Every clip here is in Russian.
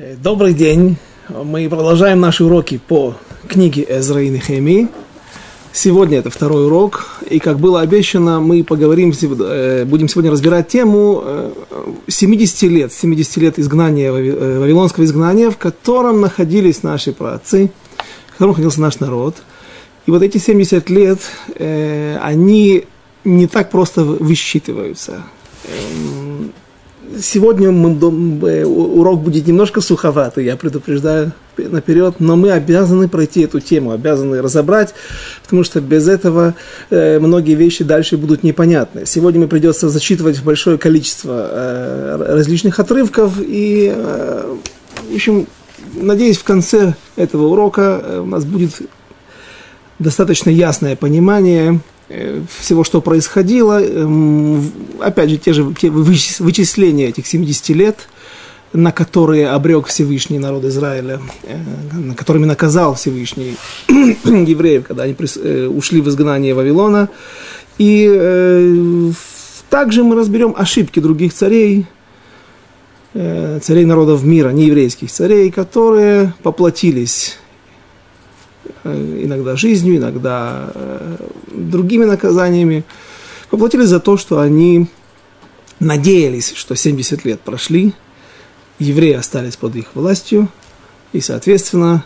Э, добрый день. Мы продолжаем наши уроки по книге Эзра и Нехемии. Сегодня это второй урок, и как было обещано, мы поговорим, э, будем сегодня разбирать тему 70 э, лет, 70 лет изгнания, вавилонского изгнания, в котором находились наши праотцы, в котором находился наш народ. И вот эти 70 лет, они не так просто высчитываются эм, Сегодня мы, э, урок будет немножко суховатый, я предупреждаю наперед, но мы обязаны пройти эту тему, обязаны разобрать, потому что без этого э, многие вещи дальше будут непонятны. Сегодня мы придется зачитывать большое количество э, различных отрывков, и, в общем, надеюсь, в конце этого урока у нас будет достаточно ясное понимание всего, что происходило. Эм, опять же, те же вычисления этих 70 лет, на которые обрек Всевышний народ Израиля, э, на которыми наказал Всевышний евреев, когда они э, ушли в изгнание Вавилона. И также мы разберем ошибки других царей, царей народов мира, нееврейских царей, которые поплатились Э, иногда жизнью, иногда э, другими наказаниями, поплатили за то, что они надеялись, что 70 лет прошли, евреи остались под их властью, и, соответственно,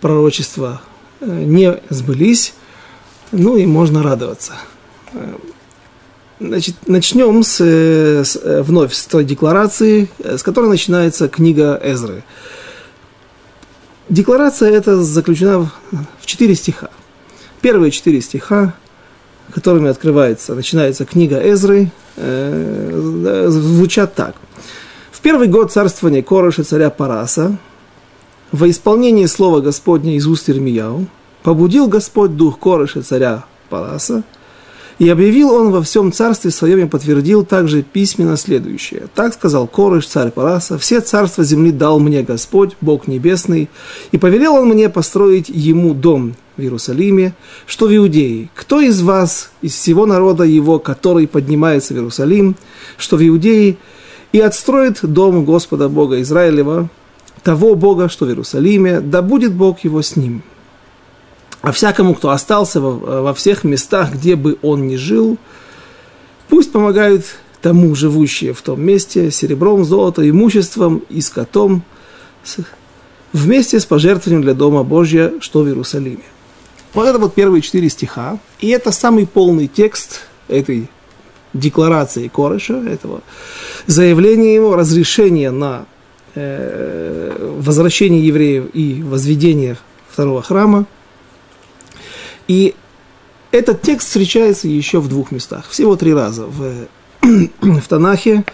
пророчества э, не сбылись, ну и можно радоваться. Значит, начнем с, с, вновь с той декларации, с которой начинается книга Эзры. Декларация эта заключена в четыре стиха. Первые четыре стиха, которыми открывается, начинается книга Эзры, э, звучат так. В первый год царствования Короша царя Параса, во исполнении слова Господня из уст Ирмияу, побудил Господь дух Короша царя Параса – и объявил он во всем царстве своем и подтвердил также письменно следующее. Так сказал Корыш, царь Параса, все царства земли дал мне Господь, Бог небесный, и повелел он мне построить ему дом в Иерусалиме, что в Иудее. Кто из вас, из всего народа его, который поднимается в Иерусалим, что в Иудее, и отстроит дом Господа Бога Израилева, того Бога, что в Иерусалиме, да будет Бог его с ним а всякому, кто остался во, во всех местах, где бы он ни жил, пусть помогают тому живущие в том месте серебром, золотом, имуществом и скотом, вместе с пожертвованием для Дома Божья, что в Иерусалиме. Вот это вот первые четыре стиха, и это самый полный текст этой декларации Кореша, этого заявления его, разрешения на э, возвращение евреев и возведение второго храма – и этот текст встречается еще в двух местах, всего три раза в, в Танахе.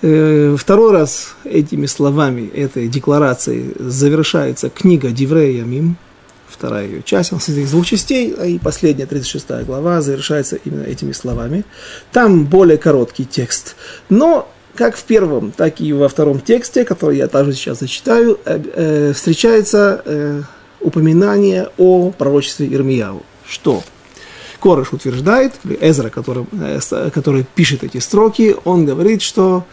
Э, второй раз этими словами, этой декларацией завершается книга Диврея Ямим, вторая ее часть, она состоит из двух частей, а и последняя, 36 глава, завершается именно этими словами. Там более короткий текст, но как в первом, так и во втором тексте, который я также сейчас зачитаю, э, э, встречается упоминание о пророчестве Ирмияу. Что? Корыш утверждает, Эзра, который, э, который пишет эти строки, он говорит, что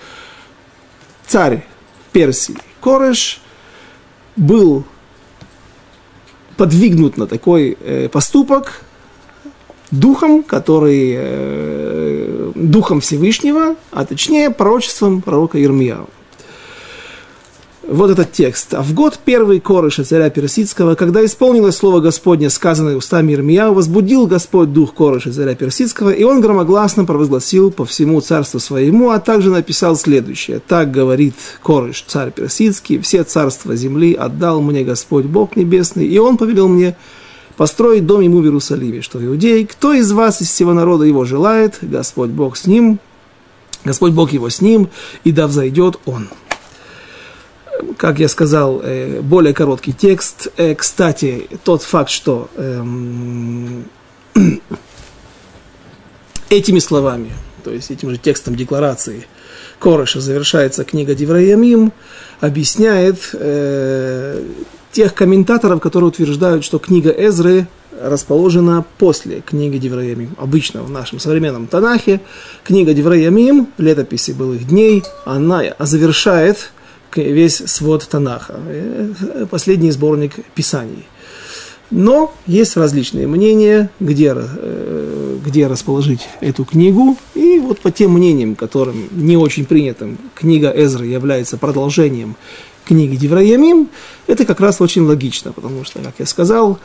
царь Персии Корыш был подвигнут на такой э, поступок духом, который э, духом Всевышнего, а точнее пророчеством пророка Ирмияу вот этот текст. «А в год первый Корыша, царя Персидского, когда исполнилось слово Господне, сказанное устами Ирмияу, возбудил Господь дух Корыша, царя Персидского, и он громогласно провозгласил по всему царству своему, а также написал следующее. Так говорит Корыш, царь Персидский, все царства земли отдал мне Господь Бог Небесный, и он повелел мне построить дом ему в Иерусалиме, что в Иудее, кто из вас, из всего народа его желает, Господь Бог с ним, Господь Бог его с ним, и да взойдет он» как я сказал, э, более короткий текст. Э, кстати, тот факт, что эм, этими словами, то есть этим же текстом декларации Короша завершается книга Дивраямим, объясняет э, тех комментаторов, которые утверждают, что книга Эзры расположена после книги Девраямим. Обычно в нашем современном Танахе книга Девраямим, летописи былых дней, она завершает весь свод Танаха, э, последний сборник Писаний. Но есть различные мнения, где, э, где расположить эту книгу. И вот по тем мнениям, которым не очень принятым, книга Эзры является продолжением книги Девраямим, это как раз очень логично, потому что, как я сказал,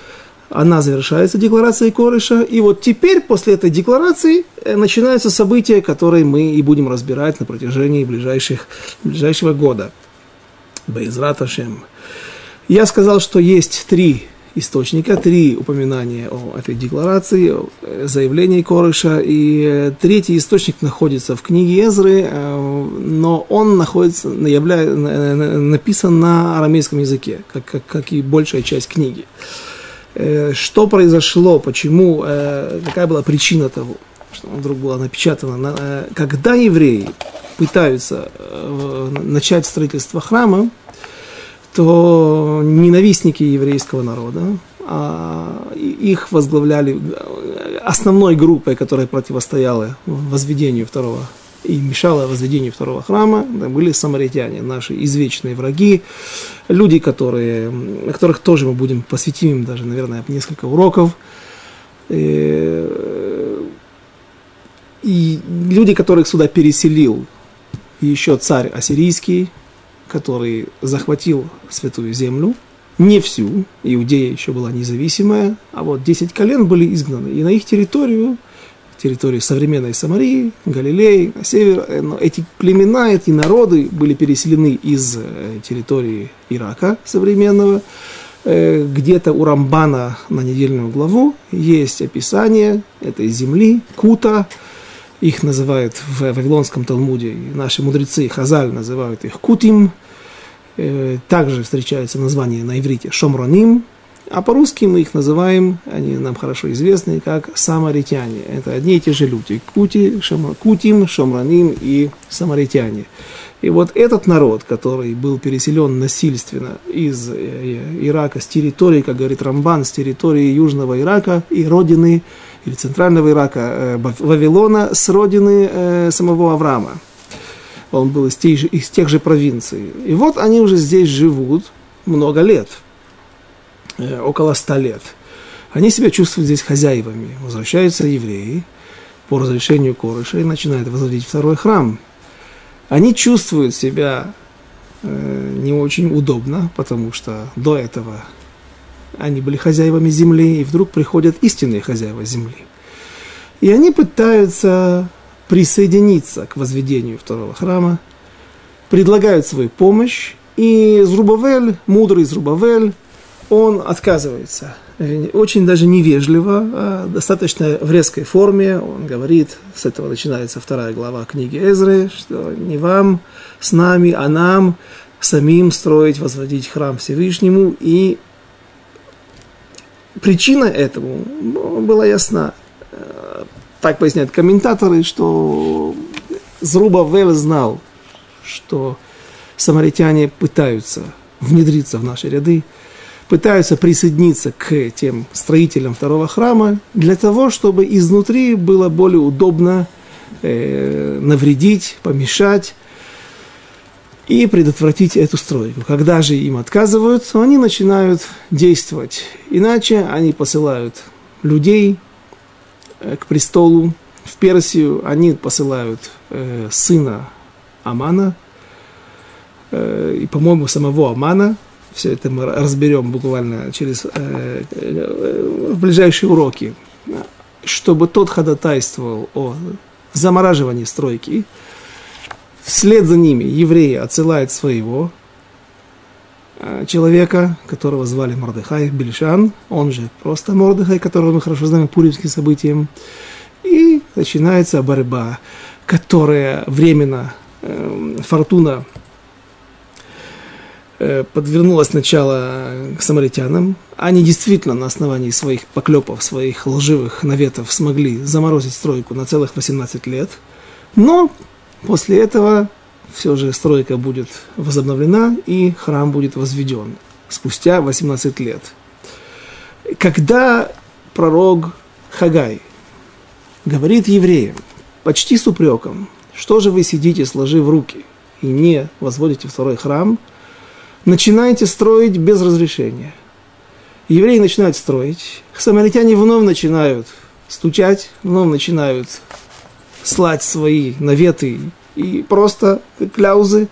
она завершается декларацией Корыша, и вот теперь, после этой декларации, э, начинаются события, которые мы и будем разбирать на протяжении ближайших, ближайшего года. Бейзрат Я сказал, что есть три источника, три упоминания о этой декларации, о э, заявлении Корыша, и э, третий источник находится в книге Эзры, но он находится, являя, написан на арамейском языке, как, как, как и большая часть книги. Э, что произошло, почему, э, какая была причина того, что вдруг было напечатано. Э, когда евреи пытаются начать строительство храма, то ненавистники еврейского народа, а их возглавляли основной группой, которая противостояла возведению второго и мешало возведению второго храма, были самаритяне, наши извечные враги, люди, которые, которых тоже мы будем посвятим им даже, наверное, несколько уроков. И, э, и люди, которых сюда переселил еще царь ассирийский, который захватил святую землю, не всю, Иудея еще была независимая, а вот 10 колен были изгнаны, и на их территорию территории современной Самарии, Галилеи, на север. Э, но эти племена, эти народы были переселены из э, территории Ирака современного. Э, где-то у Рамбана на недельную главу есть описание этой земли, Кута. Их называют в Вавилонском Талмуде, наши мудрецы Хазаль называют их Кутим. Также встречается название на иврите Шомроним, а по-русски мы их называем, они нам хорошо известны, как самаритяне. Это одни и те же люди. Кути, шама, Кутим, Шамраним и самаритяне. И вот этот народ, который был переселен насильственно из э, Ирака, с территории, как говорит Рамбан, с территории Южного Ирака и родины, или Центрального Ирака, э, Вавилона, с родины э, самого Авраама. Он был из тех, же, из тех же провинций. И вот они уже здесь живут много лет – Э, около ста лет. Они себя чувствуют здесь хозяевами. Возвращаются евреи по разрешению Корыша и начинают возводить второй храм. Они чувствуют себя не очень удобно, потому что до этого они были хозяевами земли, и вдруг приходят истинные хозяева земли. И они пытаются присоединиться к возведению второго храма, предлагают свою помощь, и Зрубавель, мудрый Зрубавель, он отказывается. Очень даже невежливо, а достаточно в резкой форме. Он говорит, с этого начинается вторая глава книги Эзры, что не вам с нами, а нам самим строить, возводить храм Всевышнему. И причина этому ну, была ясна. Так поясняют комментаторы, что Зруба Вел знал, что самаритяне пытаются внедриться в наши ряды, пытаются присоединиться к тем строителям второго храма для того, чтобы изнутри было более удобно э, навредить, помешать и предотвратить эту стройку. Когда же им отказывают, они начинают действовать. Иначе они посылают людей э, к престолу в Персию, они посылают э, сына Амана, э, и, по-моему, самого Амана, все это мы разберем буквально через э, э, ближайшие уроки, чтобы тот ходатайствовал о замораживании стройки. Вслед за ними евреи отсылают своего э, человека, которого звали Мордыхай Бельшан, он же просто Мордыхай, которого мы хорошо знаем пуримским событиям. И начинается борьба, которая временно, э, фортуна Э, подвернулась сначала к самаритянам. Они действительно на основании своих поклепов, своих лживых наветов смогли заморозить стройку на целых 18 лет. Но после этого все же стройка будет возобновлена и храм будет возведен спустя 18 лет. Когда пророк Хагай говорит евреям, почти с упреком, что же вы сидите, сложив руки – и не возводите второй храм, начинаете строить без разрешения. Евреи начинают строить, самаритяне вновь начинают стучать, вновь начинают слать свои наветы и просто кляузы.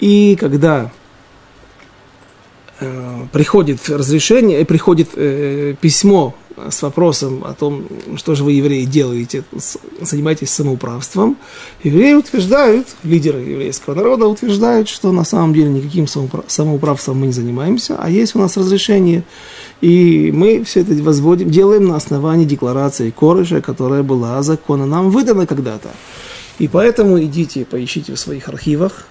И когда э, приходит разрешение, и приходит э, письмо с вопросом о том, что же вы, евреи, делаете, занимаетесь самоуправством, евреи утверждают, лидеры еврейского народа утверждают, что на самом деле никаким самоуправством мы не занимаемся, а есть у нас разрешение, и мы все это возводим, делаем на основании декларации Корыша, которая была законно нам выдана когда-то. И поэтому идите, поищите в своих архивах,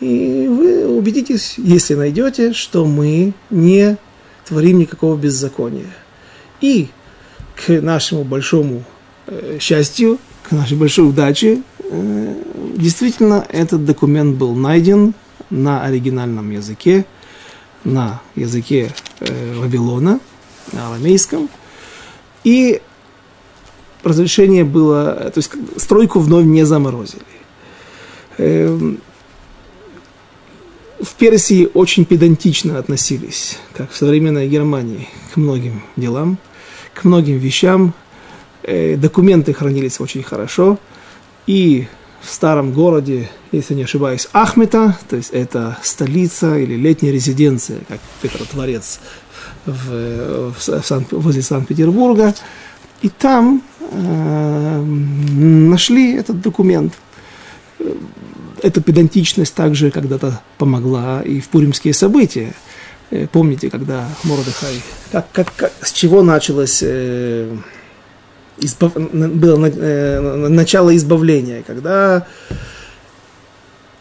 и вы убедитесь, если найдете, что мы не творим никакого беззакония. И к нашему большому э, счастью, к нашей большой удаче, э, действительно этот документ был найден на оригинальном языке, на языке э, Вавилона, на арамейском. И разрешение было, то есть стройку вновь не заморозили. Эм, в Персии очень педантично относились, как в современной Германии, к многим делам, к многим вещам. Э, документы хранились очень хорошо. И в старом городе, если не ошибаюсь, Ахмета, то есть это столица или летняя резиденция, как Петр Творец в, в, в Сан, возле Санкт-Петербурга. И там э, нашли этот документ эта педантичность также когда-то помогла и в пуримские события. Э, помните, когда Мордыхай, как, как, как, с чего началось э, избав, было э, начало избавления, когда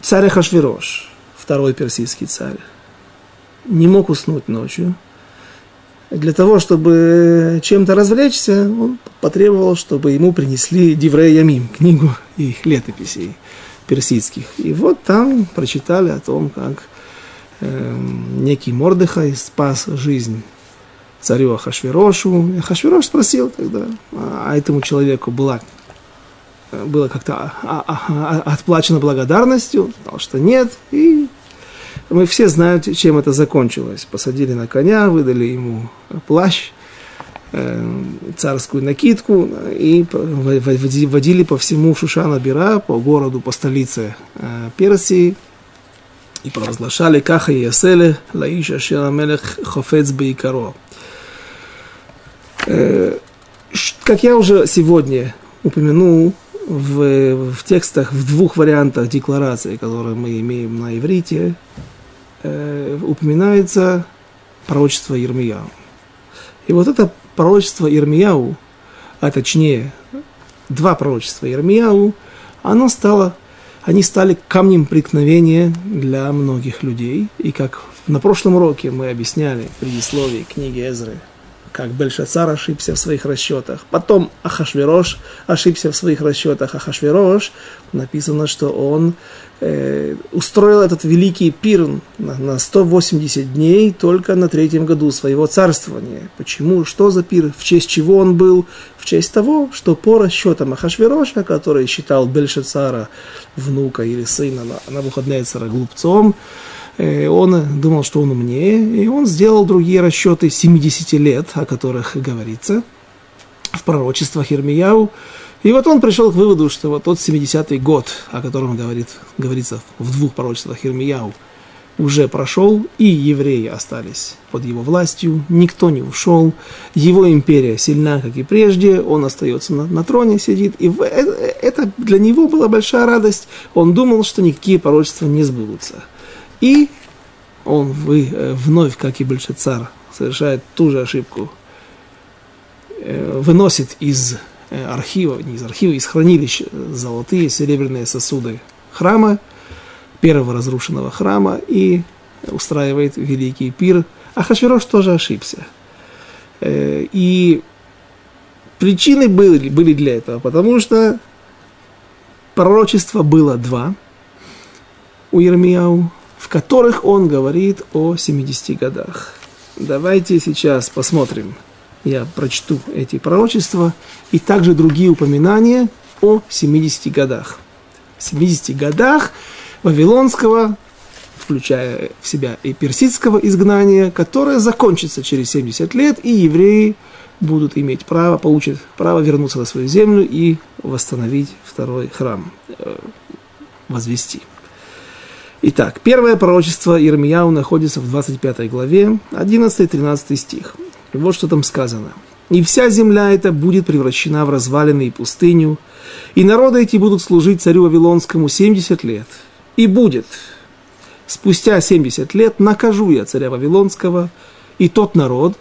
царь Хашвирош, второй персидский царь, не мог уснуть ночью. Для того, чтобы чем-то развлечься, он потребовал, чтобы ему принесли Диврея Ямим, книгу их летописей персидских. И вот там прочитали о том, как э, некий Мордыхай спас жизнь царю Ахашвирошу. Ахашвирош спросил тогда, а этому человеку была, было как-то а, а, а, отплачено благодарностью, сказал, что нет, и мы все знаем, чем это закончилось. Посадили на коня, выдали ему плащ, Э, царскую накидку и водили по всему Шушана Бира, по городу, по столице э, Персии, и провозглашали Каха и Яселе, Лаиша Шеламелех Хофец Бейкаро. Э, как я уже сегодня упомянул в, в текстах, в двух вариантах декларации, которые мы имеем на иврите, упоминается пророчество Ермияу. И вот это пророчество Ирмияу, а точнее два пророчества Ирмияу, оно стало, они стали камнем преткновения для многих людей. И как на прошлом уроке мы объясняли в предисловии книги Эзры, как Бельшацар ошибся в своих расчетах. Потом Ахашверош ошибся в своих расчетах. Ахашверош написано, что он э, устроил этот великий пир на, на 180 дней только на третьем году своего царствования. Почему? Что за пир? В честь чего он был? В честь того, что по расчетам Ахашвероша, который считал Бельшацара внука или сына Навуходнецера глупцом, Э, он думал, что он умнее, и он сделал другие расчеты 70 лет, о которых говорится в пророчествах Ирмияу. И вот он пришел к выводу, что вот тот 70-й год, о котором говорит, говорится в двух пророчествах Ирмияу, уже прошел, и евреи остались под его властью, никто не ушел, его империя сильна, как и прежде, он остается на, на троне, сидит, и в, это, это для него была большая радость, он думал, что никакие пророчества не сбудутся. И он вы, э, вновь, как и Бельшацар, совершает ту же ошибку, э, выносит из э, архива, не из архива, из хранилища золотые серебряные сосуды храма, первого разрушенного храма, и устраивает великий пир. А Хашвирош тоже ошибся. И причины были, были для этого, потому что пророчества было два у Ермияу, в которых он говорит о 70 годах. Давайте сейчас посмотрим. Я прочту эти пророчества и также другие упоминания о 70 годах. В 70 годах вавилонского, включая в себя и персидского изгнания, которое закончится через 70 лет, и евреи будут иметь право, получат право вернуться на свою землю и восстановить второй храм, э, возвести. Итак, первое пророчество Ирмияу находится в 25 главе, 11-13 стих. Вот что там сказано. «И вся земля эта будет превращена в развалины и пустыню, и народы эти будут служить царю Вавилонскому 70 лет. И будет, спустя 70 лет накажу я царя Вавилонского и тот народ,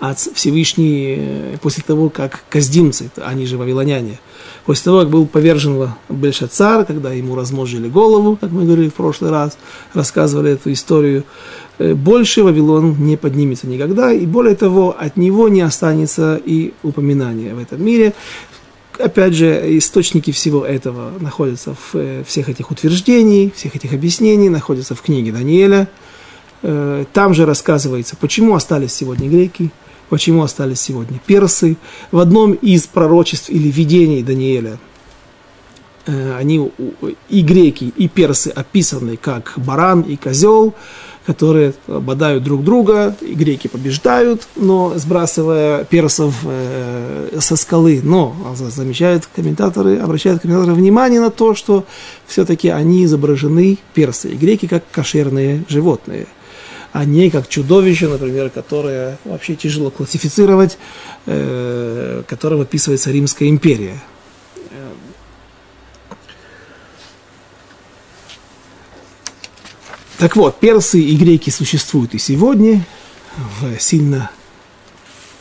а Всевышний, э, после того, как каздимцы, они же вавилоняне, после того, как был повержен Бельшацар, когда ему размножили голову, как мы говорили в прошлый раз, рассказывали эту историю, э, больше Вавилон не поднимется никогда, и более того, от него не останется и упоминания в этом мире. Опять же, источники всего этого находятся в э, всех этих утверждений, всех этих объяснений, находятся в книге Даниэля. Э, там же рассказывается, почему остались сегодня греки, почему остались сегодня персы. В одном из пророчеств или видений Даниэля э, они и греки, и персы описаны как баран и козел которые бодают друг друга, и греки побеждают, но сбрасывая персов э, со скалы. Но замечают комментаторы, обращают комментаторы внимание на то, что все-таки они изображены персы и греки как кошерные животные а не как чудовище, например, которое вообще тяжело классифицировать, э, которым описывается Римская империя. Так вот, персы и греки существуют и сегодня в сильно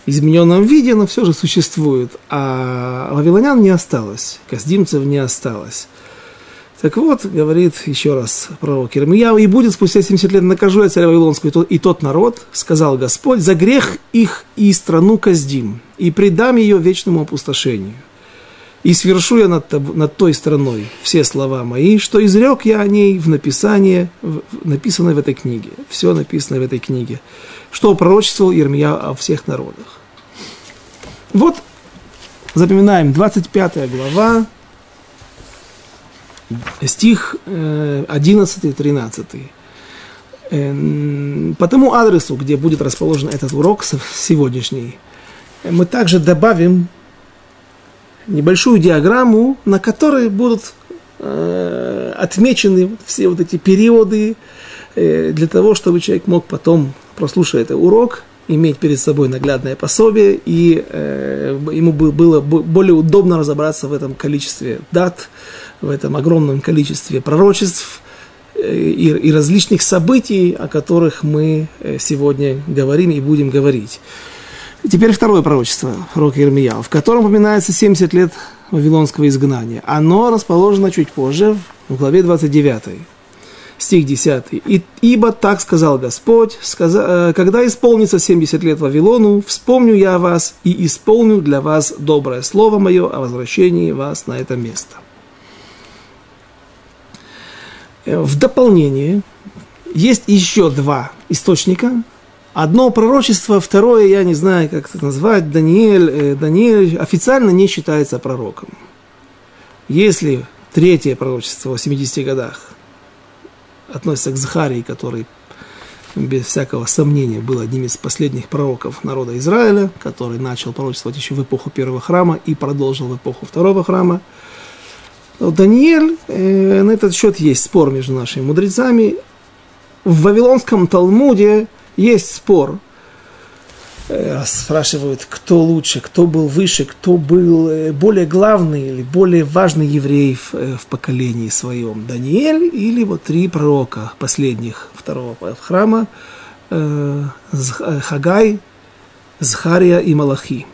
измененном виде, но все же существуют. А вавилонян не осталось, каздимцев не осталось. Так вот, говорит еще раз пророк Ирмияу, «И будет спустя 70 лет накажу я царя Вавилонского и тот народ, сказал Господь, за грех их и страну каздим, и предам ее вечному опустошению» и свершу я над, над той страной все слова мои, что изрек я о ней в написании, в, написанное в этой книге. Все написано в этой книге. Что пророчествовал Ермия о всех народах. Вот, запоминаем, 25 глава, стих 11 и 13. По тому адресу, где будет расположен этот урок сегодняшний, мы также добавим небольшую диаграмму, на которой будут э, отмечены все вот эти периоды, э, для того, чтобы человек мог потом, прослушав этот урок, иметь перед собой наглядное пособие, и э, ему было более удобно разобраться в этом количестве дат, в этом огромном количестве пророчеств э, и, и различных событий, о которых мы э, сегодня говорим и будем говорить. Теперь второе пророчество, пророк Ирмияу, в котором упоминается 70 лет вавилонского изгнания. Оно расположено чуть позже, в главе 29, стих 10. И, «Ибо так сказал Господь, сказа, э, когда исполнится 70 лет Вавилону, вспомню я вас и исполню для вас доброе слово мое о возвращении вас на это место». Э, в дополнение есть еще два источника, Одно пророчество, второе, я не знаю, как это назвать, Даниэль, э, Даниэль официально не считается пророком. Если третье пророчество о 70 годах относится к Захарии, который без всякого сомнения был одним из последних пророков народа Израиля, который начал пророчествовать еще в эпоху первого храма и продолжил в эпоху второго храма. Но Даниэль, э, на этот счет есть спор между нашими мудрецами. В Вавилонском Талмуде есть спор. Э, спрашивают, кто лучше, кто был выше, кто был э, более главный или более важный еврей э, в поколении своем. Даниэль или вот три пророка последних второго храма, Хагай, Захария и Малахи.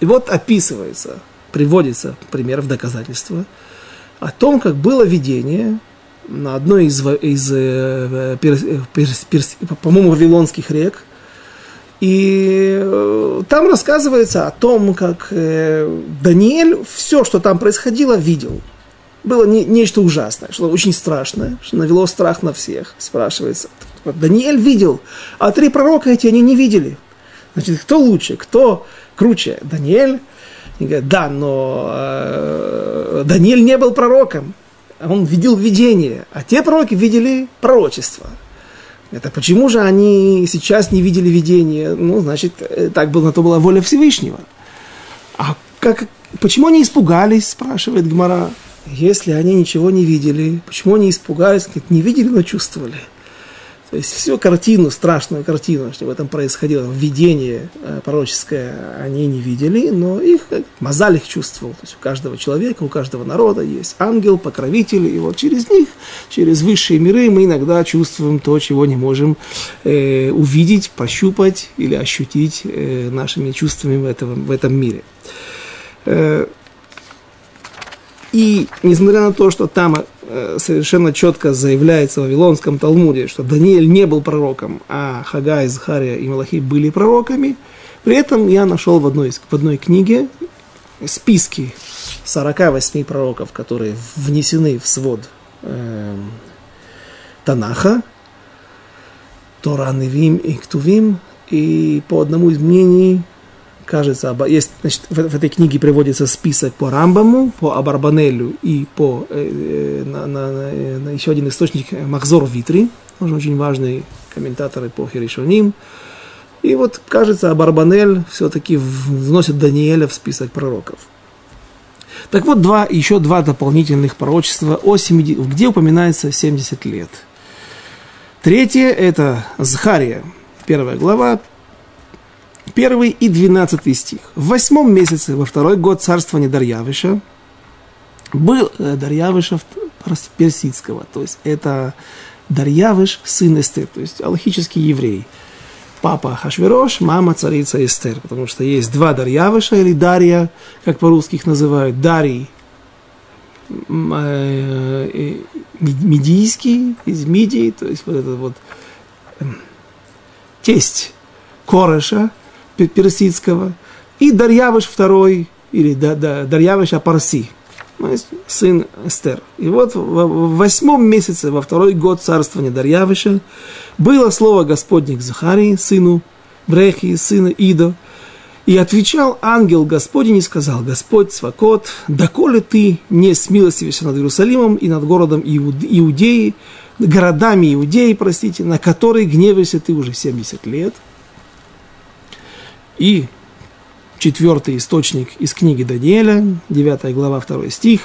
И вот описывается, приводится пример в доказательство о том, как было видение на одной из, из э, по-моему, вавилонских рек. И э, там рассказывается о том, как э, Даниэль все, что там происходило, видел. Было не, нечто ужасное, что очень страшное, что навело страх на всех, спрашивается. Даниэль видел, а три пророка эти они не видели. Значит, кто лучше, кто круче? Даниэль? И говорят, да, но э, Даниэль не был пророком. он видел видение, а те пророки видели пророчество. Это почему же они сейчас не видели видение? Ну, значит, э, так было, на то была воля Всевышнего. А как, почему они испугались, спрашивает Гмара. Если они ничего не видели, почему они испугались? Не видели, но чувствовали. То есть всю картину, страшную картину, что в этом происходило, видение э, пророческое, они не видели, но их, Мазаль их чувствовал. То есть у каждого человека, у каждого народа есть ангел, покровитель, и вот через них, через высшие миры мы иногда чувствуем то, чего не можем э, увидеть, пощупать или ощутить э, нашими чувствами в этом, в этом мире. И несмотря на то, что там э, совершенно четко заявляется в Вавилонском Талмуде, что Даниэль не был пророком, а Хагай, Захария и Малахи были пророками, при этом я нашел в одной, в одной книге списки 48 пророков, которые внесены в свод э, Танаха, Тора Невим и Ктувим, и по одному из мнений кажется, есть, значит, в, в этой книге приводится список по Рамбаму, по Абарбанелю и по э, э на, на, на, на еще один источник э, Махзор Витри, тоже очень важный комментатор эпохи Решоним. И вот, кажется, Абарбанель все-таки вносит Даниэля в список пророков. Так вот, два, еще два дополнительных пророчества, о 70, где упоминается 70 лет. Третье – это Захария, первая глава, Первый и двенадцатый стих. В восьмом месяце, во второй год царствования Дарьявыша, был э, Дарьявыша персидского, то есть это Дарьявыш, сын Эстер, то есть аллахический еврей. Папа Хашверош, мама царица Эстер, потому что есть два Дарьявыша или Дарья, как по-русски их называют, Дарий э, э, медийский, из Мидии, то есть вот этот вот тесть Кореша – персидского, и Дарьявыш второй, или да, да, Дарьявыш Апарси, сын Эстер. И вот в восьмом месяце, во второй год царствования Дарьявыша, было слово Господне к Захарии, сыну Брехи, сына Идо, и отвечал ангел Господень и сказал, Господь Свакот, доколе ты не смилостивишься над Иерусалимом и над городом Иудеи, городами Иудеи, простите, на которые гневаешься ты уже 70 лет – и четвертый источник из книги Даниэля, 9 глава, 2 стих.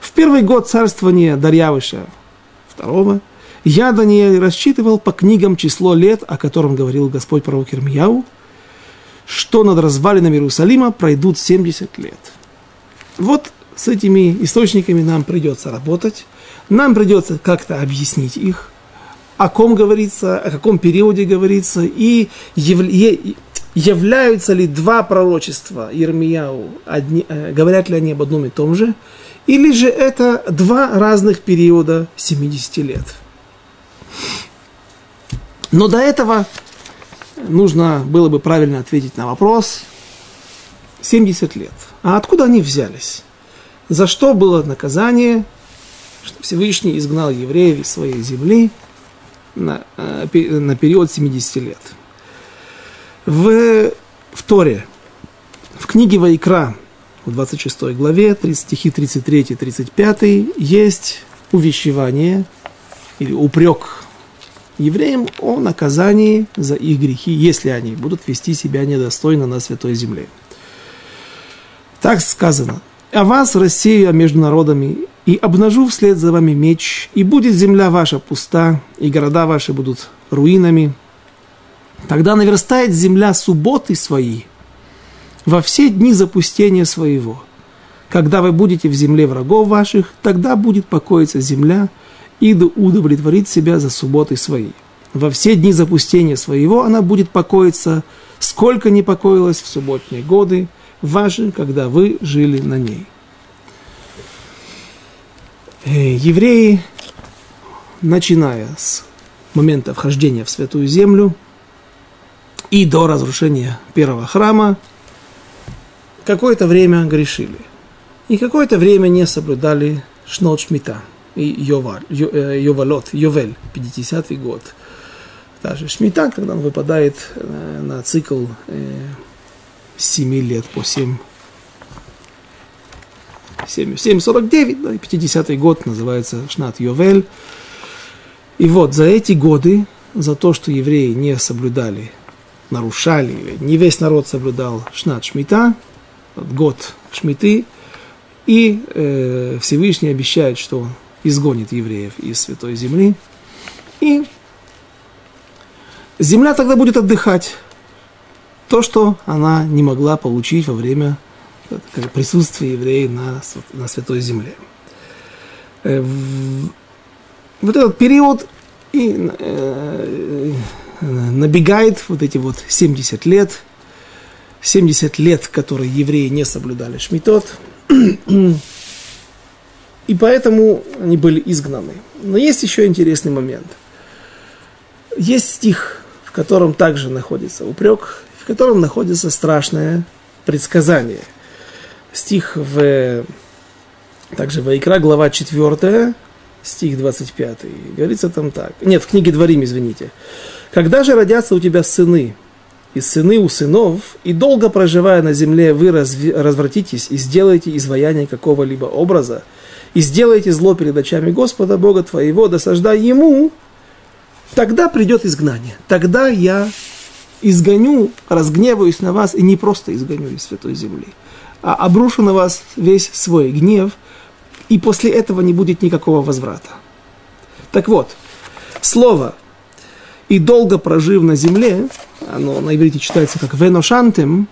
В первый год царствования Дарьявыша II я, Даниэль, рассчитывал по книгам число лет, о котором говорил Господь пророк Ирмияу, что над развалинами Иерусалима пройдут 70 лет. Вот с этими источниками нам придется работать, нам придется как-то объяснить их, о ком говорится, о каком периоде говорится, и являются ли два пророчества Ирмияу, одни, э, говорят ли они об одном и том же, или же это два разных периода 70 лет. Но до этого нужно было бы правильно ответить на вопрос 70 лет. А откуда они взялись? За что было наказание, что Всевышний изгнал евреев из своей земли на, э, на период 70 лет? В, в Торе, в книге Вайкра, в 26 главе, 30, стихи 33-35, есть увещевание или упрек евреям о наказании за их грехи, если они будут вести себя недостойно на святой земле. Так сказано. «А вас рассею между народами, и обнажу вслед за вами меч, и будет земля ваша пуста, и города ваши будут руинами, Тогда наверстает земля субботы свои во все дни запустения своего. Когда вы будете в земле врагов ваших, тогда будет покоиться земля и удовлетворит себя за субботы свои. Во все дни запустения своего она будет покоиться, сколько не покоилась в субботние годы ваши, когда вы жили на ней. Э, евреи, начиная с момента вхождения в Святую Землю – и до разрушения первого храма какое-то время грешили. И какое-то время не соблюдали Шнот Шмита и Йовар, э, Йовалот, Йовель, 50-й год. Даже Шмита, когда он выпадает э, на цикл 7 э, лет по 7 749, да, и 50 год называется Шнат Йовель. И вот за эти годы, за то, что евреи не соблюдали, нарушали, не весь народ соблюдал Шнат Шмита, год Шмиты, и э, Всевышний обещает, что изгонит евреев из Святой Земли. И земля тогда будет отдыхать. То, что она не могла получить во время присутствия евреев на, на Святой Земле. Э, вот этот период и э, набегает вот эти вот 70 лет, 70 лет, которые евреи не соблюдали шмитот, и поэтому они были изгнаны. Но есть еще интересный момент. Есть стих, в котором также находится упрек, в котором находится страшное предсказание. Стих в также в Икра, глава 4, стих 25. Говорится там так. Нет, в книге Дворим, извините. «Когда же родятся у тебя сыны, и сыны у сынов, и долго проживая на земле, вы развратитесь и сделаете изваяние какого-либо образа, и сделаете зло перед очами Господа, Бога твоего, досаждай Ему, тогда придет изгнание. Тогда я изгоню, разгневаюсь на вас, и не просто изгоню из святой земли, а обрушу на вас весь свой гнев, и после этого не будет никакого возврата. Так вот, слово «и долго прожив на земле» оно на иврите читается как «веношантем»,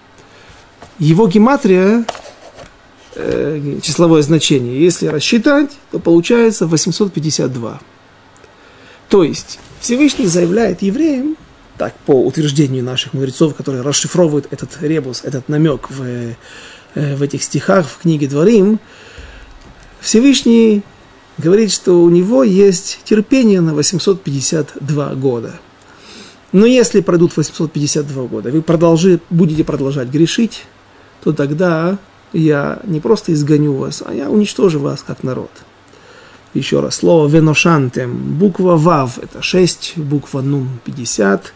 его гематрия, э, числовое значение, если рассчитать, то получается 852. То есть Всевышний заявляет евреям, так по утверждению наших мудрецов, которые расшифровывают этот ребус, этот намек в, э, в этих стихах в книге Дворим, Всевышний говорит, что у него есть терпение на 852 года. Но если пройдут 852 года, вы продолжи, будете продолжать грешить, то тогда я не просто изгоню вас, а я уничтожу вас как народ. Еще раз, слово «веношантем», буква «вав» – это 6, буква «нун» – 50,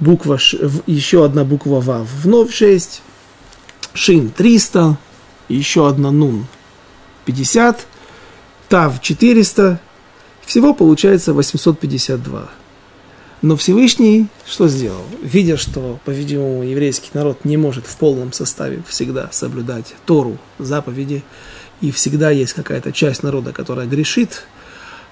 буква, еще одна буква «вав» – вновь 6, «шин» – 300, еще одна «нун» – 50, «тав» – 400, всего получается 852. Но Всевышний что сделал? Видя, что, по-видимому, еврейский народ не может в полном составе всегда соблюдать Тору, заповеди, и всегда есть какая-то часть народа, которая грешит,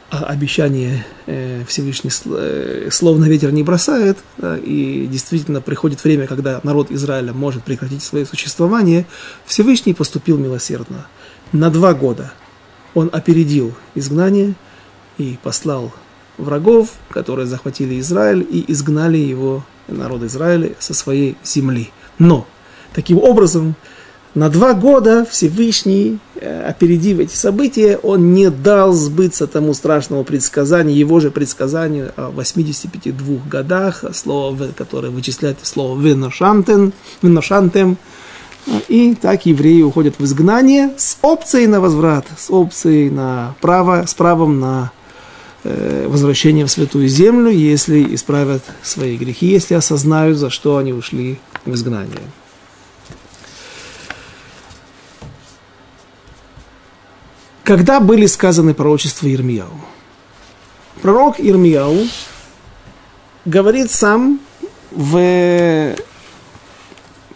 а обещание э, Всевышний э, словно ветер не бросает, да, и действительно приходит время, когда народ Израиля может прекратить свое существование, Всевышний поступил милосердно. На два года он опередил изгнание и послал врагов, которые захватили Израиль и изгнали его, народ Израиля, со своей земли. Но, таким образом, на два года Всевышний, э, опередив эти события, он не дал сбыться тому страшному предсказанию, его же предсказанию о 85 годах, слово, которое вычисляет слово «веношантен», «веношантем», и так евреи уходят в изгнание с опцией на возврат, с опцией на право, с правом на Э, возвращение в Святую Землю, если исправят свои грехи, если осознают, за что они ушли в изгнание. Когда были сказаны пророчества Ирмияу? Пророк Ирмияу говорит сам в,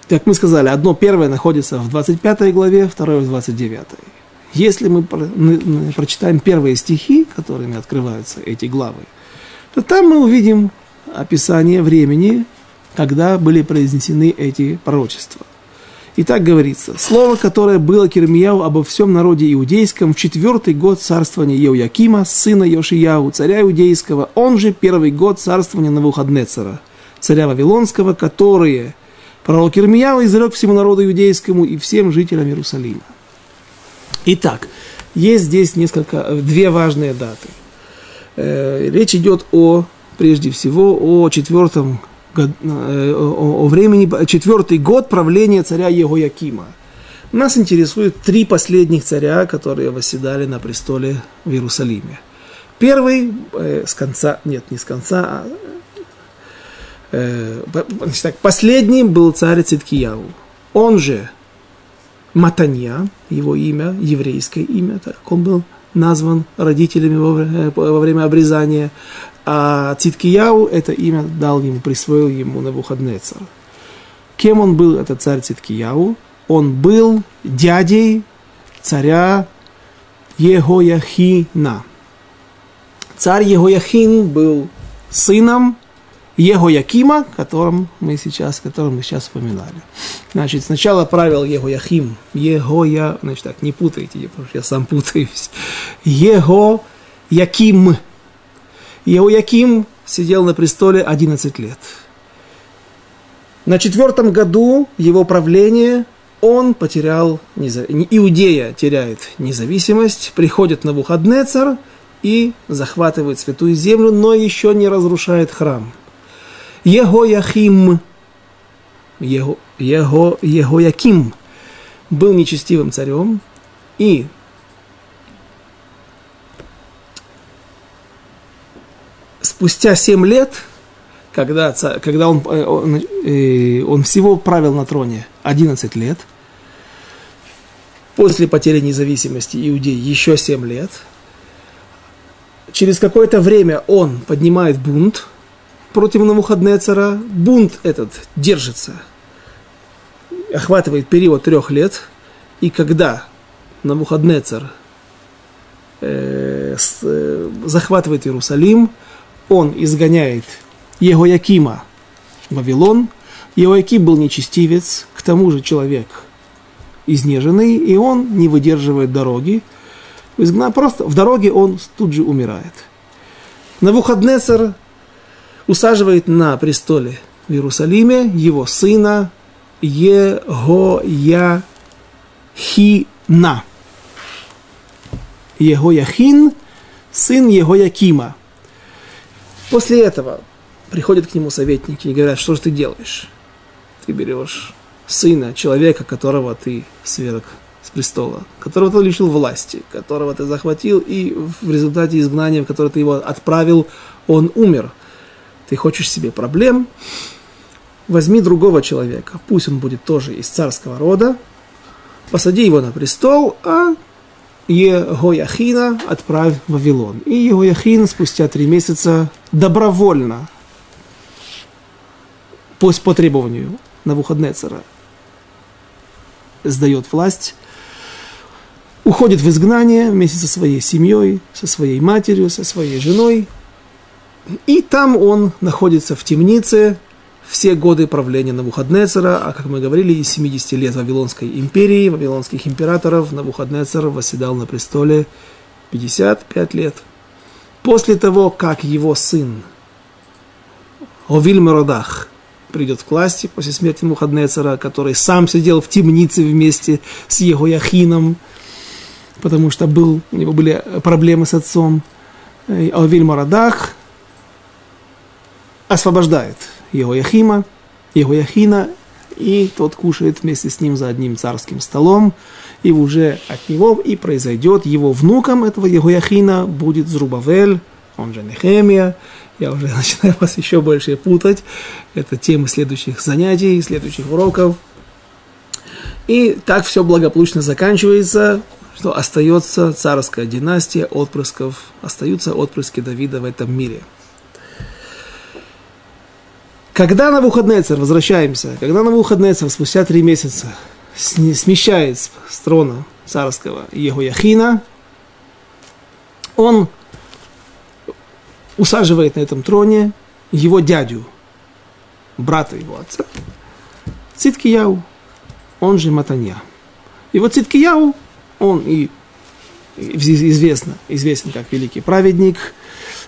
как мы сказали, одно первое находится в 25 главе, второе в 29. Если мы прочитаем первые стихи, которыми открываются эти главы, то там мы увидим описание времени, когда были произнесены эти пророчества. И так говорится, слово, которое было Кермияу обо всем народе иудейском в четвертый год царствования Еуякима, сына Йошияу, царя иудейского, он же первый год царствования Навуходнецера, царя Вавилонского, которые пророк Ирмияу изрек всему народу иудейскому и всем жителям Иерусалима. Итак, есть здесь несколько, две важные даты. Э, речь идет о, прежде всего, о четвертом э, о, времени, четвертый год правления царя Егоякима. Нас интересует три последних царя, которые восседали на престоле в Иерусалиме. Первый э, с конца, нет, не с конца, а э, значит так, последним был царь Циткияу. Он же Матанья, его имя, еврейское имя, так как он был назван родителями во время, во время обрезания, а Циткияу это имя дал ему, присвоил ему на Навуходнецар. Кем он был, этот царь Циткияу? Он был дядей царя Егояхина. Царь Егояхин был сыном Егоякима, которым мы сейчас, которым мы сейчас вспоминали. Значит, сначала правил Егояхим, Егоя, значит так, не путайте, потому что я сам путаюсь. Егояким. Егояким сидел на престоле 11 лет. На четвертом году его правления он потерял, Иудея теряет независимость, приходит на Вухаднецар и захватывает святую землю, но еще не разрушает храм. Его Яхим, его, его, его Яким был нечестивым царем, и спустя семь лет, когда, когда он, э, он, э, он всего правил на троне 11 лет, после потери независимости Иудеи еще 7 лет, через какое-то время он поднимает бунт – против Навуходнецера. Бунт этот держится, охватывает период трех лет. И когда Навуходнецер э, э, захватывает Иерусалим, он изгоняет его Якима в Вавилон. Еояким был нечестивец, к тому же человек изнеженный, и он не выдерживает дороги. Просто в дороге он тут же умирает. Навуходнецер усаживает на престоле в Иерусалиме его сына Егояхина. Егояхин, сын Егоякима. После этого приходят к нему советники и говорят, что же ты делаешь? Ты берешь сына, человека, которого ты сверг с престола, которого ты лишил власти, которого ты захватил, и в результате изгнания, в которое ты его отправил, он умер – ты хочешь себе проблем, возьми другого человека, пусть он будет тоже из царского рода, посади его на престол, а Егояхина отправь в Вавилон. И Егояхин спустя три месяца добровольно, по, по требованию Навуходнецера, сдает власть, уходит в изгнание вместе со своей семьей, со своей матерью, со своей женой, и там он находится в темнице все годы правления Навуходнецера, а, как мы говорили, из 70 лет Вавилонской империи, вавилонских императоров, Навуходнецер восседал на престоле 55 лет. После того, как его сын Овиль Мородах придет к власти после смерти Навуходнецера, который сам сидел в темнице вместе с его Яхином, потому что был, у него были проблемы с отцом, Овиль Мородах – освобождает его Яхима, его Яхина, и тот кушает вместе с ним за одним царским столом, и уже от него и произойдет его внуком этого его Яхина будет Зрубавель, он же Нехемия, я уже начинаю вас еще больше путать, это темы следующих занятий, следующих уроков. И так все благополучно заканчивается, что остается царская династия отпрысков, остаются отпрыски Давида в этом мире – когда на Навуходнецер, возвращаемся, когда на Навуходнецер спустя три месяца смещает с трона царского его Яхина, он усаживает на этом троне его дядю, брата его отца, Циткияу, он же Матанья. И вот Циткияу, он и известно, известен как великий праведник –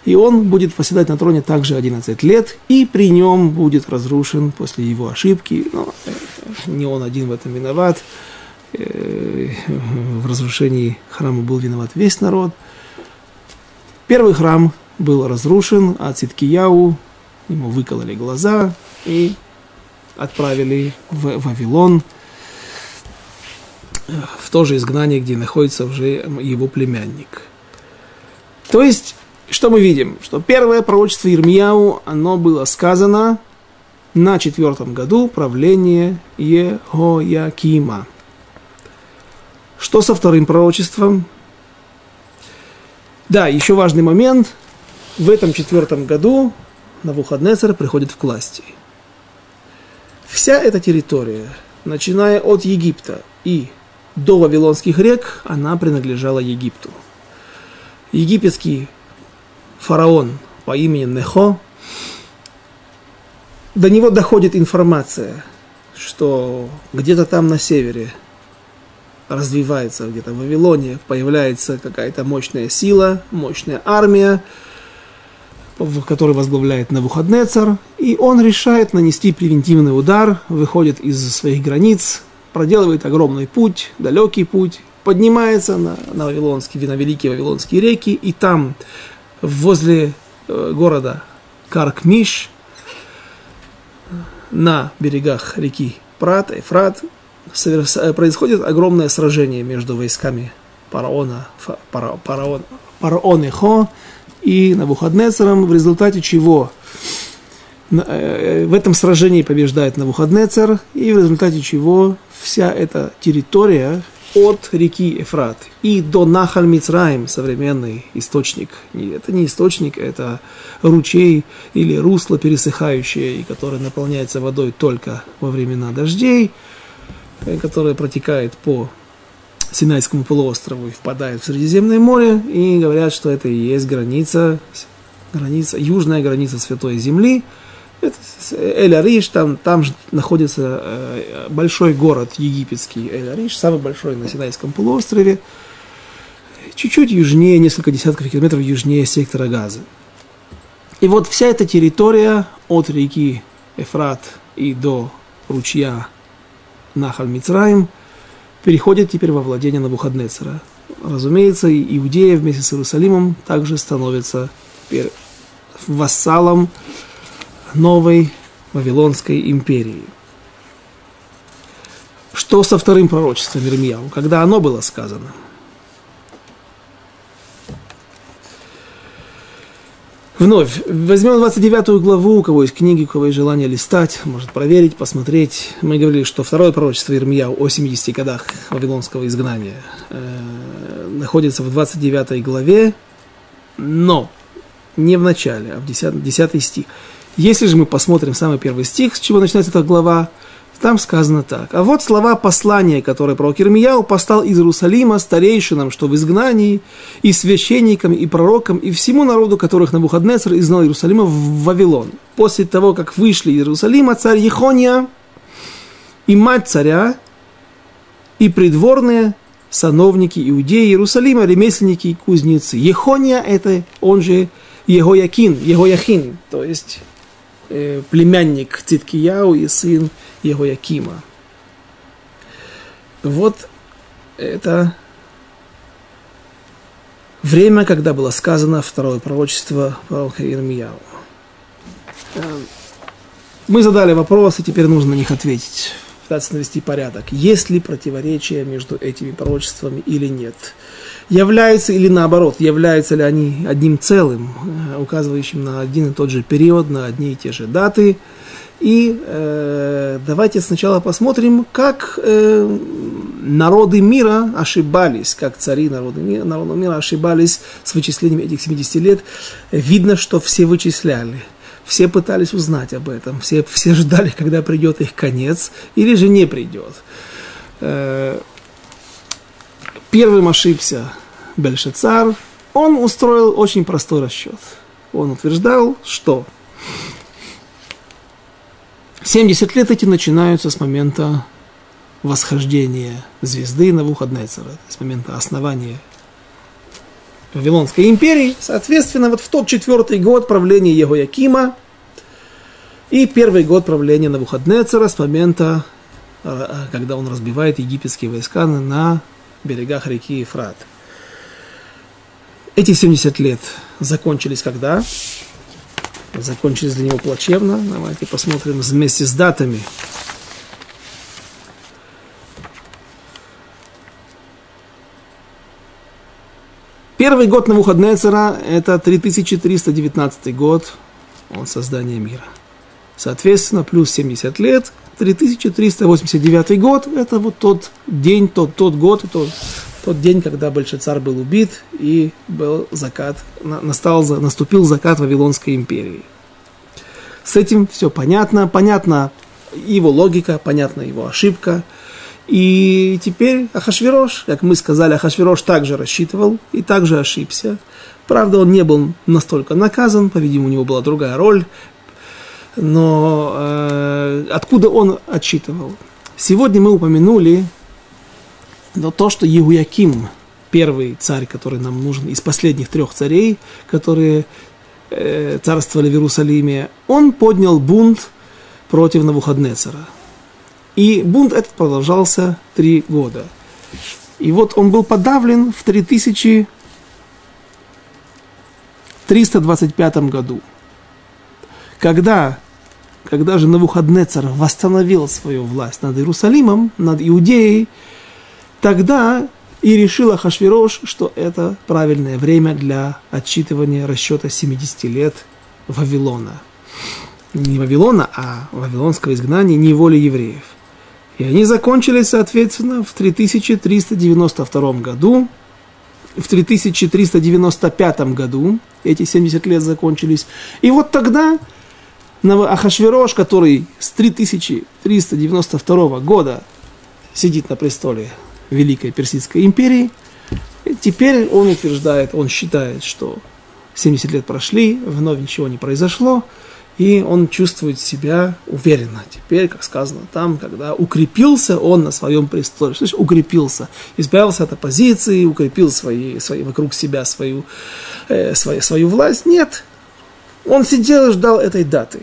и он будет восседать на троне также 11 лет, и при нем будет разрушен после его ошибки, но э, не он один в этом виноват, э, в разрушении храма был виноват весь народ. Первый храм был разрушен, а Циткияу ему выкололи глаза и отправили в Вавилон, в то же изгнание, где находится уже его племянник. То есть что мы видим? Что первое пророчество Ирмияу, оно было сказано на четвертом году правления Егоякима. Что со вторым пророчеством? Да, еще важный момент. В этом четвертом году Навуходнецер приходит к власти. Вся эта территория, начиная от Египта и до Вавилонских рек, она принадлежала Египту. Египетский фараон по имени Нехо, до него доходит информация, что где-то там на севере развивается, где-то в Вавилоне появляется какая-то мощная сила, мощная армия, в которой возглавляет Навуходнецар, и он решает нанести превентивный удар, выходит из своих границ, проделывает огромный путь, далекий путь, поднимается на, на, Вавилонские, на великие Вавилонские реки, и там, возле э, города Каркмиш, на берегах реки Прат, Эфрат, Э, происходит огромное сражение между войсками фараона, фараон, фараон Эхо и Навуходнецером, в результате чего э, в этом сражении побеждает Навуходнецер, и в результате чего вся эта территория от реки Эфрат и до Нахаль Мицраим, современный источник, это не источник, это ручей или русло пересыхающее, и которое наполняется водой только во времена дождей – которая протекает по Синайскому полуострову и впадает в Средиземное море, и говорят, что это и есть граница, граница южная граница Святой Земли. Эль-Ариш, там, там же находится э, большой город египетский Эль-Ариш, самый большой на Синайском полуострове, чуть-чуть южнее, несколько десятков километров южнее сектора Газа. И вот вся эта территория от реки Эфрат и до ручья Нахаль Мицраим, переходит теперь во владение Навуходнецера. Разумеется, Иудея вместе с Иерусалимом также становится вассалом новой Вавилонской империи. Что со вторым пророчеством Ирмияу, когда оно было сказано – Вновь, возьмем 29 главу, у кого есть книги, у кого есть желание листать, может проверить, посмотреть. Мы говорили, что второе пророчество Ирмияу о 70 годах Вавилонского изгнания э, находится в 29 главе, но не в начале, а в 10, 10 стих. Если же мы посмотрим самый первый стих, с чего начинается эта глава, там сказано так. А вот слова послания, которые пророк Ирмияу постал из Иерусалима старейшинам, что в изгнании, и священникам, и пророкам, и всему народу, которых на Навуходнецер изгнал Иерусалима в Вавилон. После того, как вышли из Иерусалима, царь Ехония и мать царя, и придворные, сановники иудеи Иерусалима, ремесленники и кузнецы. Ехония – это он же Егоякин, Егояхин, то есть э, племянник Циткияу и сын его Якима. Вот это время, когда было сказано второе пророчество пророка Ирмияу. Эм, мы задали вопросы, теперь нужно на них ответить, пытаться навести порядок. Есть ли противоречия между этими пророчествами или нет? Являются или наоборот, являются ли они одним целым, э, указывающим на один и тот же период, на одни и те же даты – и э, давайте сначала посмотрим, как э, народы мира ошибались, как цари народы мира, народа мира ошибались с вычислением этих 70 лет. Видно, что все вычисляли. Все пытались узнать об этом, все, все ждали, когда придет их конец, или же не придет. Э, первым ошибся Бельшицар. Он устроил очень простой расчет. Он утверждал, что 70 лет эти начинаются с момента восхождения звезды на Навуходнецера, с момента основания Вавилонской империи. Соответственно, вот в тот четвертый год правления его Якима и первый год правления Навуходнецера с момента, э, когда он разбивает египетские войска на берегах реки Ефрат. Эти 70 лет закончились когда? закончились для него плачевно. Давайте посмотрим вместе с датами. Первый год на Навуходнецера – это 3319 год от создания мира. Соответственно, плюс 70 лет, 3389 год, это вот тот день, тот, тот год, тот, тот день, когда Большецар был убит и был закат, настал, наступил закат Вавилонской империи. С этим все понятно, понятна его логика, понятна его ошибка. И теперь Ахашвирош, как мы сказали, Ахашвирош также рассчитывал и также ошибся. Правда, он не был настолько наказан, по-видимому, у него была другая роль, но э, откуда он отчитывал? Сегодня мы упомянули но то, что Егуяким, первый царь, который нам нужен, из последних трех царей, которые э, царствовали в Иерусалиме, он поднял бунт против Навуходнецера. И бунт этот продолжался три года. И вот он был подавлен в 3325 году. Когда когда же Навуходнецер восстановил свою власть над Иерусалимом, над Иудеей, тогда и решил Ахашвирош, что это правильное время для отчитывания расчета 70 лет Вавилона. Не Вавилона, а вавилонского изгнания неволи евреев. И они закончились, соответственно, в 3392 году, в 3395 году эти 70 лет закончились. И вот тогда Ахашвирош, который с 3392 года сидит на престоле Великой Персидской империи, теперь он утверждает, он считает, что 70 лет прошли, вновь ничего не произошло, и он чувствует себя уверенно. Теперь, как сказано там, когда укрепился он на своем престоле. Что значит укрепился? Избавился от оппозиции, укрепил свои, свои, вокруг себя свою, э, свою, свою власть. Нет, он сидел и ждал этой даты.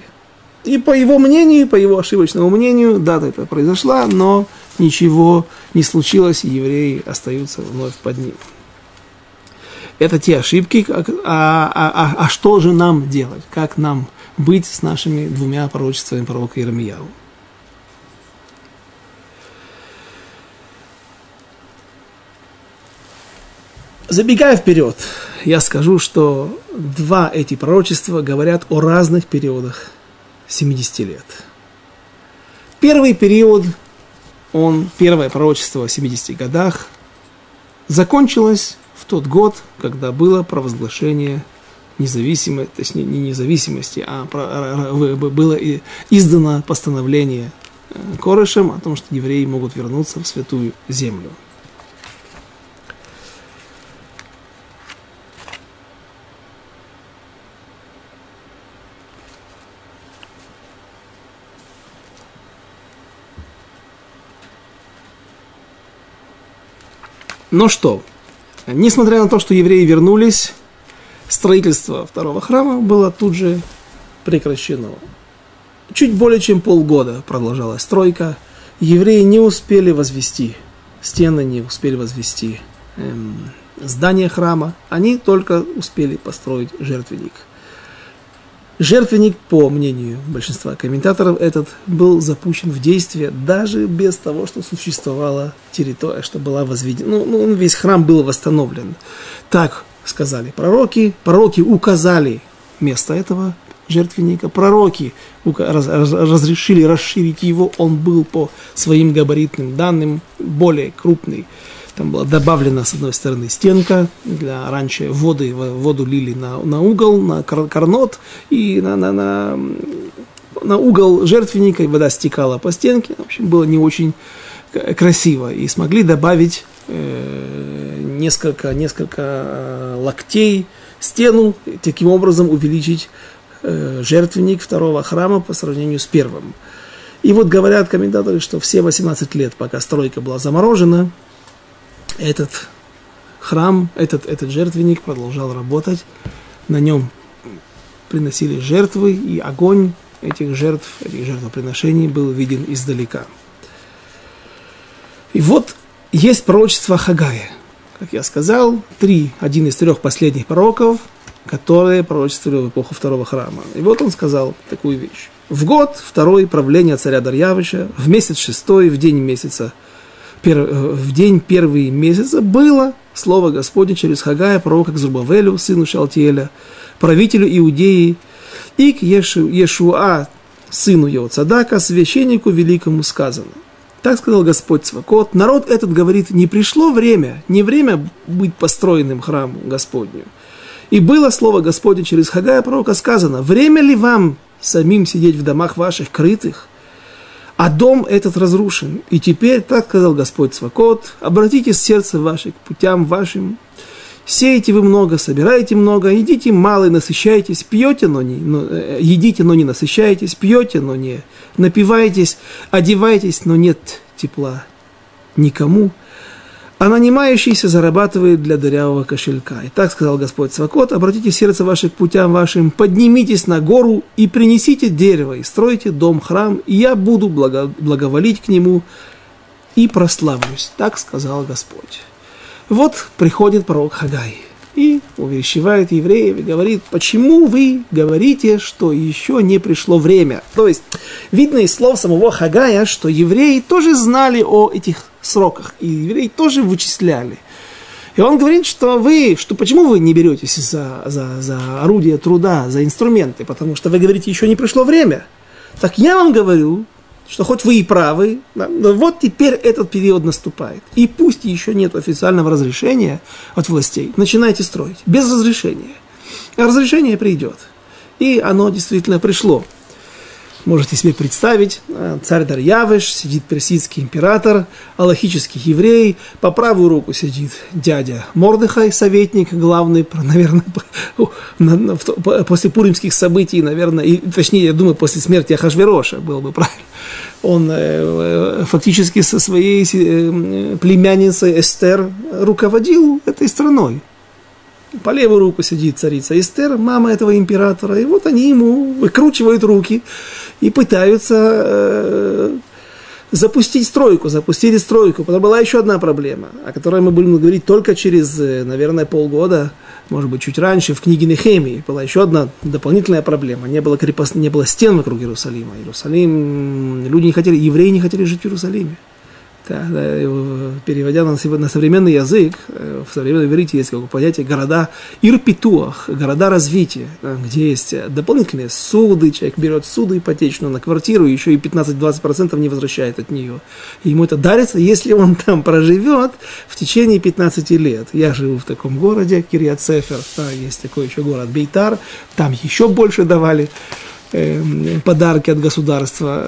И по его мнению, по его ошибочному мнению, дата это произошла, но ничего не случилось, и евреи остаются вновь под ним. Это те ошибки, а, а, а, а что же нам делать? Как нам быть с нашими двумя пророчествами пророка Иеремияу? Забегая вперед, я скажу, что два эти пророчества говорят о разных периодах 70 лет. Первый период, он, первое пророчество о 70 годах, закончилось в тот год, когда было провозглашение независимости, точнее не независимости, а было издано постановление э, Корышем о том, что евреи могут вернуться в святую землю. Но что, несмотря на то, что евреи вернулись, строительство второго храма было тут же прекращено. Чуть более чем полгода продолжалась стройка. Евреи не успели возвести стены, не успели возвести эм, здание храма. Они только успели построить жертвенник – Жертвенник, по мнению большинства комментаторов, этот был запущен в действие даже без того, что существовала территория, что была возведена. Ну, ну весь храм был восстановлен. Так сказали пророки. Пророки указали место этого жертвенника. Пророки разрешили расширить его. Он был по своим габаритным данным более крупный. Там была добавлена, с одной стороны, стенка, для раньше воды, воду лили на, на угол, на карнот, и на, на, на, на угол жертвенника, и вода стекала по стенке. В общем, было не очень красиво. И смогли добавить несколько, несколько э, локтей, стену, таким образом увеличить э, жертвенник второго храма по сравнению с первым. И вот говорят комментаторы, что все 18 лет, пока стройка была заморожена, этот храм, этот, этот жертвенник продолжал работать. На нем приносили жертвы, и огонь этих жертв, этих жертвоприношений был виден издалека. И вот есть пророчество Хагая. Как я сказал, три, один из трех последних пророков, которые пророчествовали в эпоху второго храма. И вот он сказал такую вещь. В год второй правления царя Дарьявича, в месяц шестой, в день месяца в день первый месяца было слово Господне через Хагая, пророка к Зрубавелю, сыну Шалтиеля, правителю Иудеи, и к Ешу, Ешуа, сыну его Цадака, священнику великому сказано. Так сказал Господь Свакот. Народ этот говорит, не пришло время, не время быть построенным храму Господню. И было слово Господне через Хагая пророка сказано, время ли вам самим сидеть в домах ваших крытых, а дом этот разрушен. И теперь, так сказал Господь Свакот, обратите сердце ваше к путям вашим, Сеете вы много, собираете много, едите мало и насыщаетесь, пьете, но не, но, э, едите, но не насыщаетесь, пьете, но не напиваетесь, одеваетесь, но нет тепла никому. А нанимающийся зарабатывает для дырявого кошелька. И так сказал Господь Свакот, обратите сердце ваше к путям вашим, поднимитесь на гору и принесите дерево, и стройте дом, храм, и я буду благо, благоволить к нему и прославлюсь. Так сказал Господь. Вот приходит пророк Хагай и увещевает евреев и говорит, почему вы говорите, что еще не пришло время. То есть, видно из слов самого Хагая, что евреи тоже знали о этих сроках, и евреи тоже вычисляли. И он говорит, что вы, что почему вы не беретесь за, за, за орудие труда, за инструменты, потому что вы говорите, еще не пришло время. Так я вам говорю, что хоть вы и правы, но вот теперь этот период наступает. И пусть еще нет официального разрешения от властей, начинайте строить без разрешения. А разрешение придет. И оно действительно пришло. Можете себе представить, э, царь Дарьявыш, сидит персидский император, аллахический еврей, по правую руку сидит дядя Мордыхай, советник главный, наверное, после пуримских событий, наверное, и, точнее, я думаю, после смерти Ахашвероша было бы правильно. Он э, э, фактически со своей племянницей Эстер руководил этой страной. По левую руку сидит царица Эстер, мама этого императора, и вот они ему выкручивают руки и пытаются э, запустить стройку, запустили стройку. Потом была еще одна проблема, о которой мы будем говорить только через, э, наверное, полгода, может быть, чуть раньше, в книге Нехемии. Была еще одна дополнительная проблема. Не было, крепост... не было стен вокруг Иерусалима. Иерусалим, люди не хотели, евреи не хотели жить в Иерусалиме. Да, да, переводя на, на современный язык, э, в современном иврите есть как понятие города ирпитуах, города развития, где есть дополнительные суды, человек берет суды ипотечную на квартиру, еще и 15-20% не возвращает от нее. Ему это дарится, если он там проживет в течение 15 лет. Я живу в таком городе, Кирьят Сефер, да, есть такой еще город Бейтар, там еще больше давали э, подарки от государства.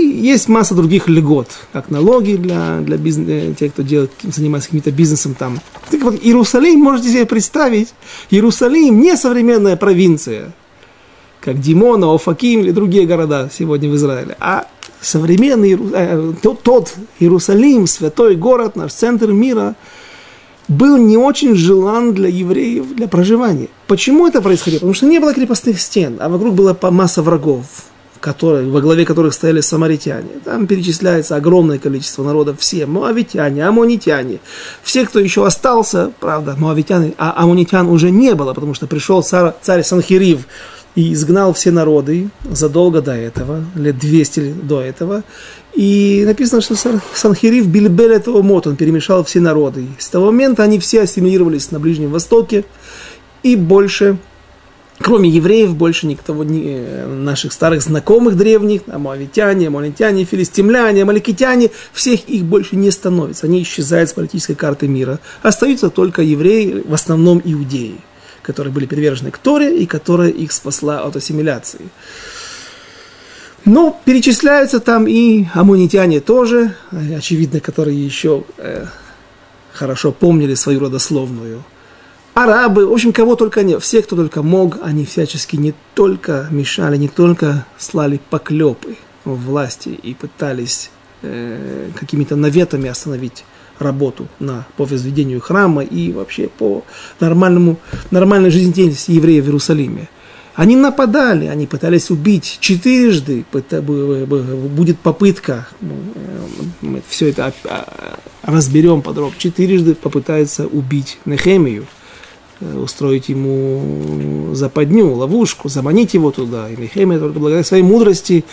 Есть масса других льгот, как налоги для, для бизнеса, э, тех, кто делает, занимается каким-то бизнесом там. Так вот, Иерусалим, можете себе представить, Иерусалим не современная провинция, как Димона, Офаким или другие города сегодня в Израиле, а современный э, тот, тот Иерусалим, святой город, наш центр мира, был не очень желан для евреев для проживания. Почему это происходило? Потому что не было крепостных стен, а вокруг была масса врагов которые, во главе которых стояли самаритяне. Там перечисляется огромное количество народов, все моавитяне, амонитяне, все, кто еще остался, правда, моавитяне, а амонитян уже не было, потому что пришел царь, царь Санхирив и изгнал все народы задолго до этого, лет 200 до этого. И написано, что Санхирив Бильбель этого мод, он перемешал все народы. С того момента они все ассимилировались на Ближнем Востоке и больше кроме евреев, больше никого, ни, э, наших старых знакомых древних, амуавитяне, амалитяне, филистимляне, амаликитяне, всех их больше не становится. Они исчезают с политической карты мира. Остаются только евреи, в основном иудеи, которые были привержены к Торе и которая их спасла от ассимиляции. Но перечисляются там и амунитяне тоже, очевидно, которые еще э, хорошо помнили свою родословную – арабы, в общем, кого только нет, все, кто только мог, они всячески не только мешали, не только слали поклепы в власти и пытались э, какими-то наветами остановить работу на, по возведению храма и вообще по нормальному, нормальной жизнедеятельности евреев в Иерусалиме. Они нападали, они пытались убить. Четырежды, будет попытка, мы все это разберем подробно, четырежды попытается убить Нехемию – Э, устроить ему западню, ловушку, заманить его туда. И Нехемия только благодаря своей мудрости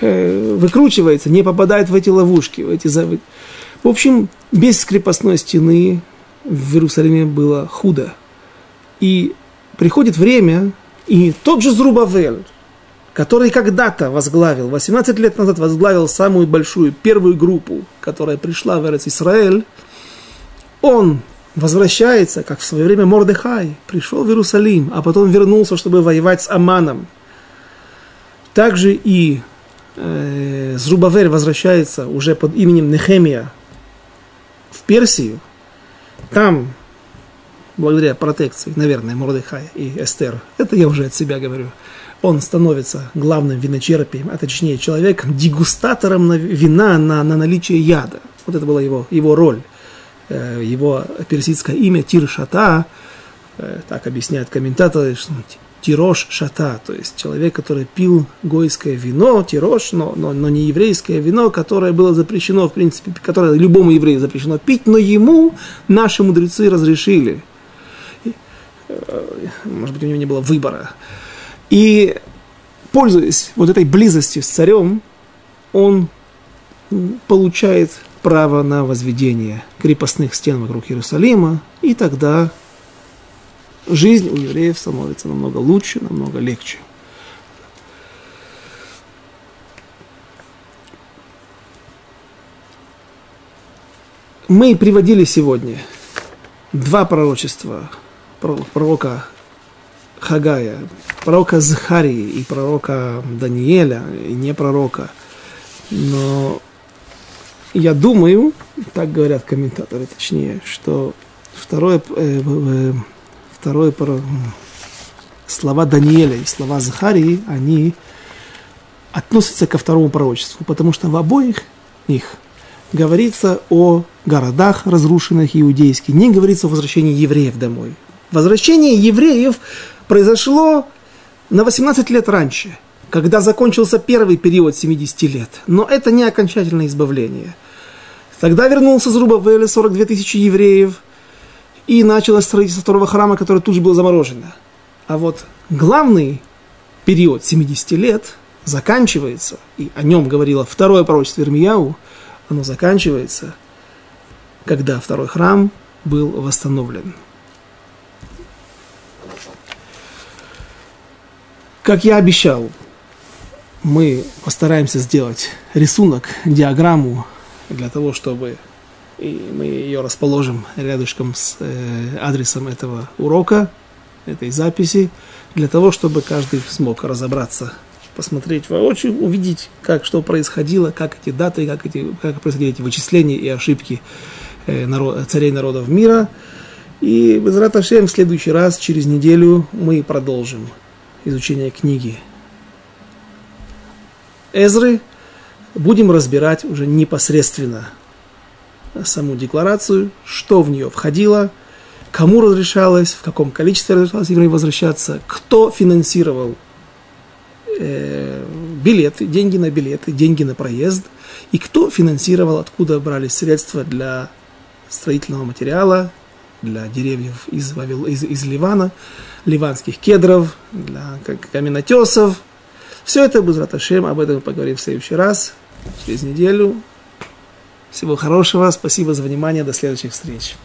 э, выкручивается, не попадает в эти ловушки, в эти В общем, без крепостной стены в Иерусалиме было худо. И приходит время, и тот же Зрубавель, который когда-то возглавил, 18 лет назад возглавил самую большую первую группу, которая пришла в Исраэль, он возвращается, как в свое время Мордехай, пришел в Иерусалим, а потом вернулся, чтобы воевать с Аманом. Также и э, Зрубавель возвращается уже под именем Нехемия в Персию. Там, благодаря протекции, наверное, Мордехая и Эстер, это я уже от себя говорю, он становится главным виночерпием, а точнее человек дегустатором на вина на, на наличие яда. Вот это была его, его роль. Э, его персидское имя Тир-Шата, э, так объясняют комментаторы, что Тирош Шата, то есть человек, который пил гойское вино, тирош, но, но, но не еврейское вино, которое было запрещено, в принципе, которое любому еврею запрещено пить, но ему наши мудрецы разрешили. Э, может быть, у него не было выбора. И, пользуясь вот этой близостью с царем, он получает право на возведение крепостных стен вокруг Иерусалима, и тогда жизнь у евреев становится намного лучше, намного легче. Мы приводили сегодня два пророчества пророка Хагая, пророка Захарии и пророка Даниэля, и не пророка. Но я думаю, так говорят комментаторы, точнее, что второе, э, второе слова Даниэля и слова Захарии, они относятся ко второму пророчеству, потому что в обоих их говорится о городах разрушенных иудейских, не говорится о возвращении евреев домой. Возвращение евреев произошло на 18 лет раньше, когда закончился первый период 70 лет. Но это не окончательное избавление. Тогда вернулся Зрубавель, 42 тысячи евреев, и началось строительство второго храма, которое тут же было заморожено. А вот главный период 70 лет заканчивается, и о нем говорило второе пророчество Ирмияу, оно заканчивается, когда второй храм был восстановлен. Как я обещал, мы постараемся сделать рисунок, диаграмму для того, чтобы и мы ее расположим рядышком с э, адресом этого урока, этой записи, для того, чтобы каждый смог разобраться, посмотреть воочию, увидеть, как что происходило, как эти даты, как, эти, как происходили эти вычисления и ошибки э, народ, царей народов мира. И без Раташем в следующий раз, через неделю, мы продолжим изучения книги Эзры, будем разбирать уже непосредственно саму декларацию, что в нее входило, кому разрешалось, в каком количестве разрешалось евреям возвращаться, кто финансировал э, билеты, деньги на билеты, деньги на проезд, и кто финансировал, откуда брались средства для строительного материала, для деревьев из, из, из Ливана, ливанских кедров, для каменотесов. Все это без Раташем, об этом мы поговорим в следующий раз, через неделю. Всего хорошего, спасибо за внимание, до следующих встреч.